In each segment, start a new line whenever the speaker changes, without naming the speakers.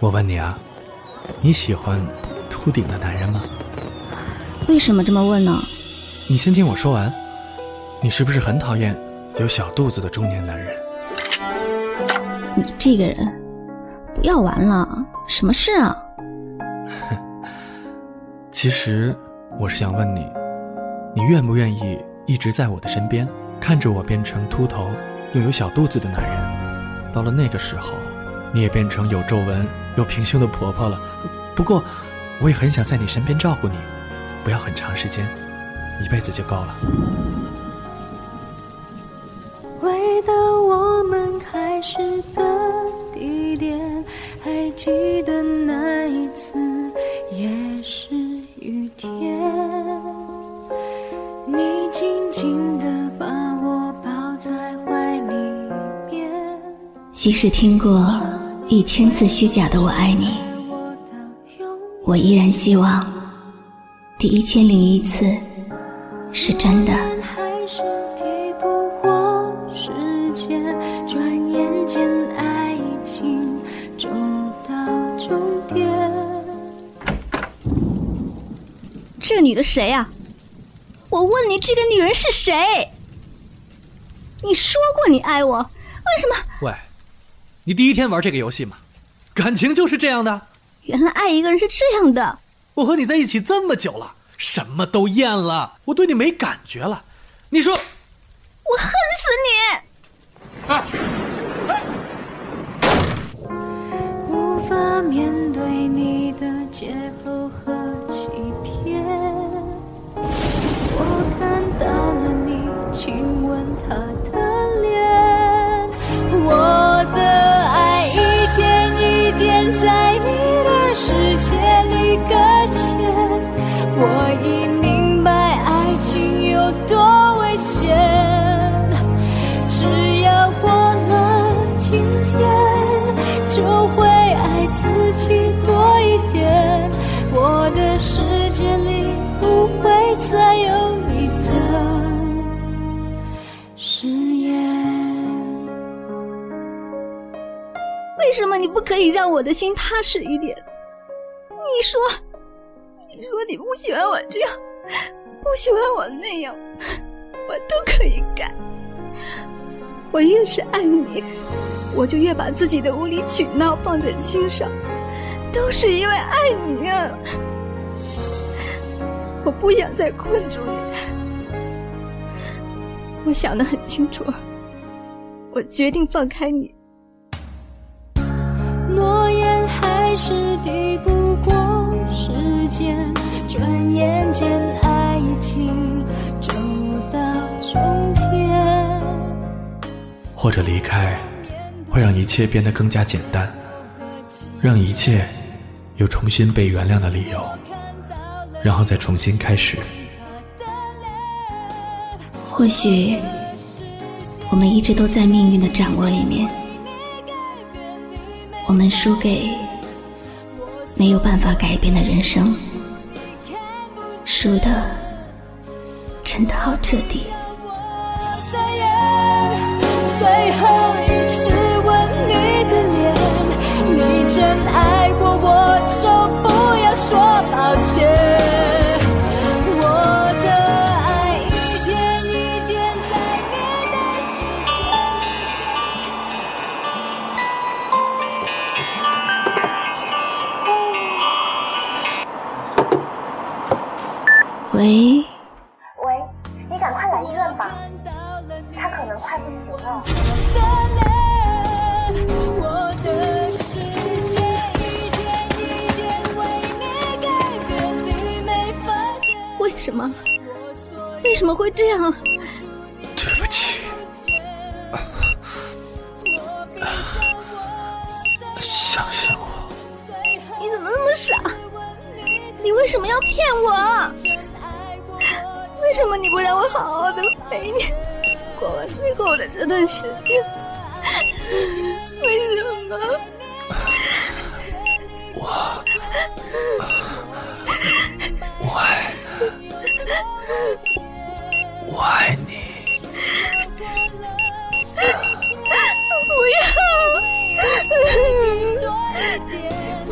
我问你啊，你喜欢秃顶的男人吗？
为什么这么问呢？
你先听我说完。你是不是很讨厌有小肚子的中年男人？
你这个人，不要玩了，什么事啊？
其实我是想问你，你愿不愿意一直在我的身边，看着我变成秃头又有小肚子的男人？到了那个时候，你也变成有皱纹又平胸的婆婆了。不过，我也很想在你身边照顾你，不要很长时间，一辈子就够了。
回到我们开始的地点，还记得那一次也是雨天，你紧紧地把我抱在怀里面。
即使听过一千次虚假的我爱你，我依然希望第一千零一次是真的。
还是抵不过时间，转眼间爱情走到终点。
这个女的谁啊？我问你，这个女人是谁？你说过你爱我，为什么？
喂，你第一天玩这个游戏吗？感情就是这样的。
原来爱一个人是这样的。
我和你在一起这么久了，什么都厌了，我对你没感觉了。你说，
我恨死你！
无法面对你的借口和欺骗，我看到了你亲吻他的我已明白爱情有多危险，只要过了今天。就会爱自己多一点。我的世界里不会再有你的誓言。
为什么你不可以让我的心踏实一点？你说，如果你不喜欢我这样，不喜欢我那样，我都可以改。我越是爱你，我就越把自己的无理取闹放在心上，都是因为爱你啊！我不想再困住你，我想得很清楚，我决定放开你。
诺言还是抵不间，转眼间爱情走到终点。
或者离开，会让一切变得更加简单，让一切有重新被原谅的理由，然后再重新开始。
或许我们一直都在命运的掌握里面，我们输给没有办法改变的人生，输的真的好彻底。
最后
什么？为什么会这样？
对不起，相信我，
你怎么那么傻？你为什么要骗我？为什么你不让我好好的陪你过完最后的这段时间？为什么？
我我我爱你。
不要！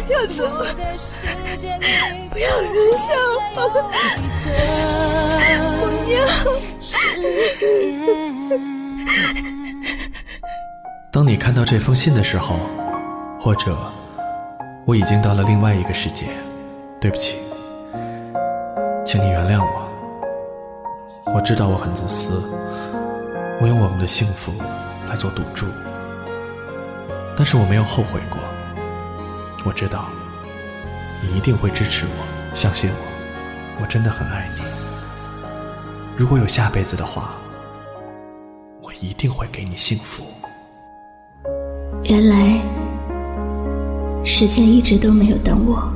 要走，不要扔下我，不
要。当你看到这封信的时候，或者我已经到了另外一个世界，对不起，请你原谅我。我知道我很自私，我用我们的幸福来做赌注，但是我没有后悔过。我知道你一定会支持我，相信我，我真的很爱你。如果有下辈子的话，我一定会给你幸福。
原来，时间一直都没有等我，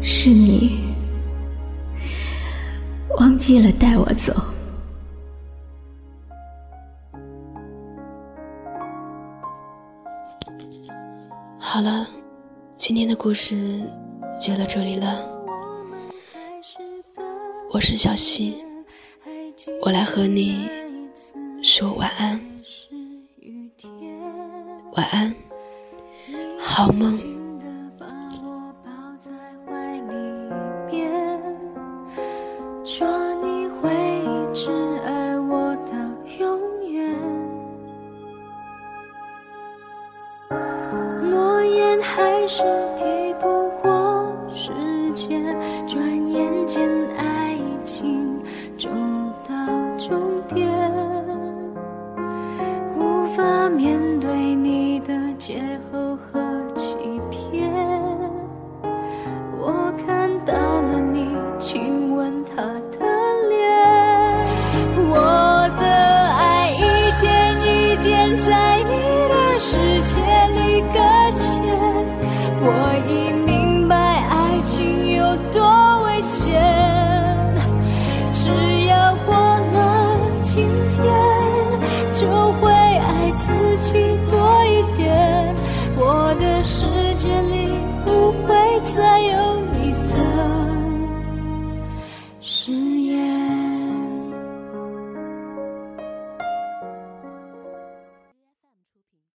是你忘记了带我走。
好了，今天的故事就到这里了。我是小溪，我来和你说晚安。晚安，好梦。身。
的世界里不会再有